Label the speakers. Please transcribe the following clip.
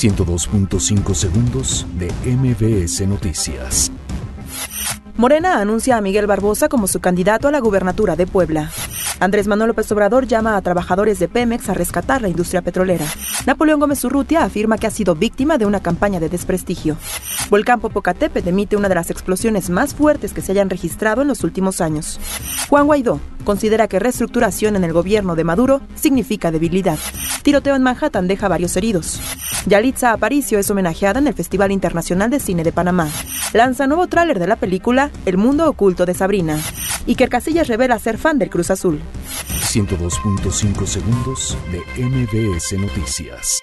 Speaker 1: 102.5 segundos de MBS Noticias.
Speaker 2: Morena anuncia a Miguel Barbosa como su candidato a la gubernatura de Puebla. Andrés Manuel López Obrador llama a trabajadores de Pemex a rescatar la industria petrolera. Napoleón Gómez Urrutia afirma que ha sido víctima de una campaña de desprestigio. Volcán Popocatépetl emite una de las explosiones más fuertes que se hayan registrado en los últimos años. Juan Guaidó considera que reestructuración en el gobierno de Maduro significa debilidad. Tiroteo en Manhattan deja varios heridos. Yalitza Aparicio es homenajeada en el Festival Internacional de Cine de Panamá. Lanza nuevo tráiler de la película El mundo oculto de Sabrina. Iker Casillas revela ser fan del Cruz Azul.
Speaker 1: 102.5 segundos de MBS Noticias.